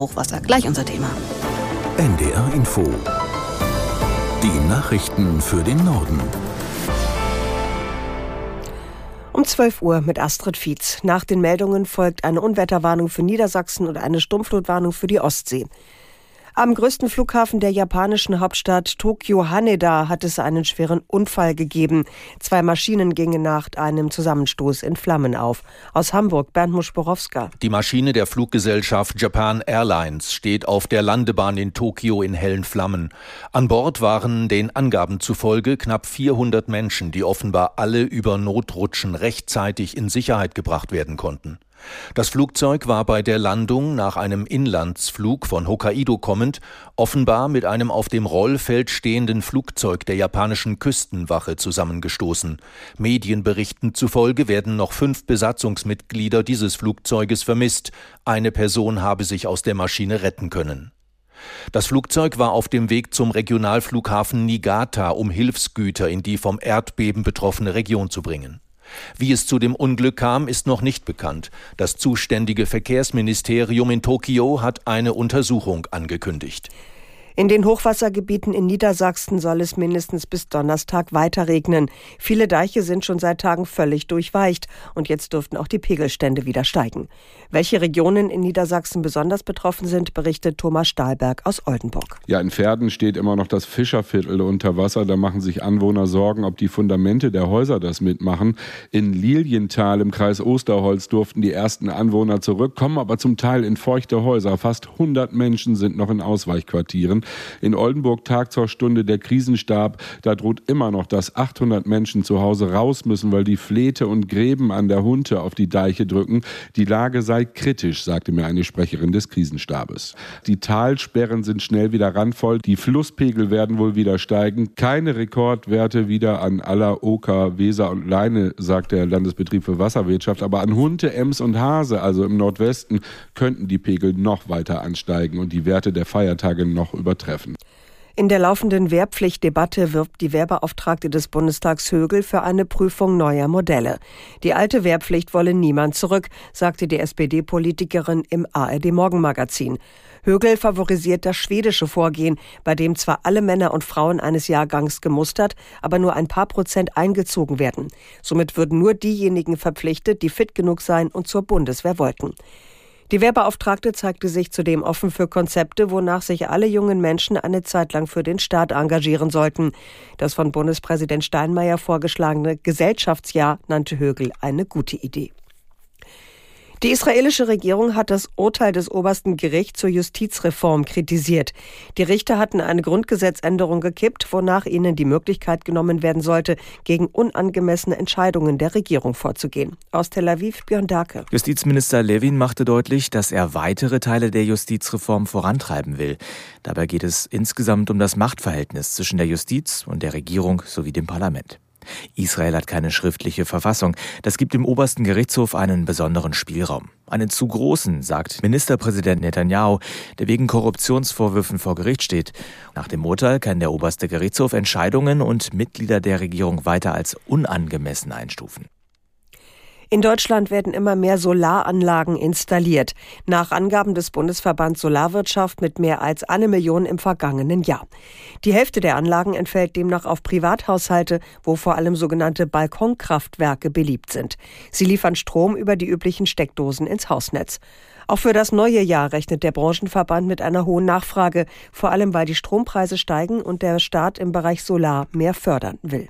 Hochwasser. Gleich unser Thema. NDR Info. Die Nachrichten für den Norden. Um 12 Uhr mit Astrid Fietz. Nach den Meldungen folgt eine Unwetterwarnung für Niedersachsen und eine Sturmflutwarnung für die Ostsee. Am größten Flughafen der japanischen Hauptstadt Tokio Haneda hat es einen schweren Unfall gegeben. Zwei Maschinen gingen nach einem Zusammenstoß in Flammen auf. Aus Hamburg Bernd Muschborowska. Die Maschine der Fluggesellschaft Japan Airlines steht auf der Landebahn in Tokio in hellen Flammen. An Bord waren den Angaben zufolge knapp 400 Menschen, die offenbar alle über Notrutschen rechtzeitig in Sicherheit gebracht werden konnten. Das Flugzeug war bei der Landung nach einem Inlandsflug von Hokkaido kommend offenbar mit einem auf dem Rollfeld stehenden Flugzeug der japanischen Küstenwache zusammengestoßen. Medienberichten zufolge werden noch fünf Besatzungsmitglieder dieses Flugzeuges vermisst. Eine Person habe sich aus der Maschine retten können. Das Flugzeug war auf dem Weg zum Regionalflughafen Niigata, um Hilfsgüter in die vom Erdbeben betroffene Region zu bringen. Wie es zu dem Unglück kam, ist noch nicht bekannt. Das zuständige Verkehrsministerium in Tokio hat eine Untersuchung angekündigt. In den Hochwassergebieten in Niedersachsen soll es mindestens bis Donnerstag weiter regnen. Viele Deiche sind schon seit Tagen völlig durchweicht und jetzt dürften auch die Pegelstände wieder steigen. Welche Regionen in Niedersachsen besonders betroffen sind, berichtet Thomas Stahlberg aus Oldenburg. Ja, in Pferden steht immer noch das Fischerviertel unter Wasser. Da machen sich Anwohner Sorgen, ob die Fundamente der Häuser das mitmachen. In Lilienthal im Kreis Osterholz durften die ersten Anwohner zurückkommen, aber zum Teil in feuchte Häuser. Fast 100 Menschen sind noch in Ausweichquartieren. In Oldenburg tagt zur Stunde der Krisenstab. Da droht immer noch, dass 800 Menschen zu Hause raus müssen, weil die Flete und Gräben an der Hunte auf die Deiche drücken. Die Lage sei kritisch, sagte mir eine Sprecherin des Krisenstabes. Die Talsperren sind schnell wieder randvoll. Die Flusspegel werden wohl wieder steigen. Keine Rekordwerte wieder an aller Oker, Weser und Leine, sagt der Landesbetrieb für Wasserwirtschaft. Aber an Hunte, Ems und Hase, also im Nordwesten, könnten die Pegel noch weiter ansteigen und die Werte der Feiertage noch übertreffen treffen. In der laufenden Wehrpflichtdebatte wirbt die Wehrbeauftragte des Bundestags Högel für eine Prüfung neuer Modelle. Die alte Wehrpflicht wolle niemand zurück, sagte die SPD-Politikerin im ARD Morgenmagazin. Högel favorisiert das schwedische Vorgehen, bei dem zwar alle Männer und Frauen eines Jahrgangs gemustert, aber nur ein paar Prozent eingezogen werden. Somit würden nur diejenigen verpflichtet, die fit genug seien und zur Bundeswehr wollten. Die Wehrbeauftragte zeigte sich zudem offen für Konzepte, wonach sich alle jungen Menschen eine Zeit lang für den Staat engagieren sollten. Das von Bundespräsident Steinmeier vorgeschlagene Gesellschaftsjahr nannte Högel eine gute Idee. Die israelische Regierung hat das Urteil des obersten Gerichts zur Justizreform kritisiert. Die Richter hatten eine Grundgesetzänderung gekippt, wonach ihnen die Möglichkeit genommen werden sollte, gegen unangemessene Entscheidungen der Regierung vorzugehen. Aus Tel Aviv Björn Darke. Justizminister Levin machte deutlich, dass er weitere Teile der Justizreform vorantreiben will. Dabei geht es insgesamt um das Machtverhältnis zwischen der Justiz und der Regierung sowie dem Parlament. Israel hat keine schriftliche Verfassung. Das gibt dem obersten Gerichtshof einen besonderen Spielraum. Einen zu großen, sagt Ministerpräsident Netanyahu, der wegen Korruptionsvorwürfen vor Gericht steht. Nach dem Urteil kann der oberste Gerichtshof Entscheidungen und Mitglieder der Regierung weiter als unangemessen einstufen. In Deutschland werden immer mehr Solaranlagen installiert. Nach Angaben des Bundesverbands Solarwirtschaft mit mehr als eine Million im vergangenen Jahr. Die Hälfte der Anlagen entfällt demnach auf Privathaushalte, wo vor allem sogenannte Balkonkraftwerke beliebt sind. Sie liefern Strom über die üblichen Steckdosen ins Hausnetz. Auch für das neue Jahr rechnet der Branchenverband mit einer hohen Nachfrage, vor allem weil die Strompreise steigen und der Staat im Bereich Solar mehr fördern will.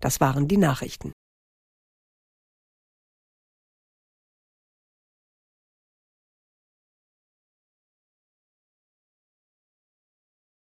Das waren die Nachrichten.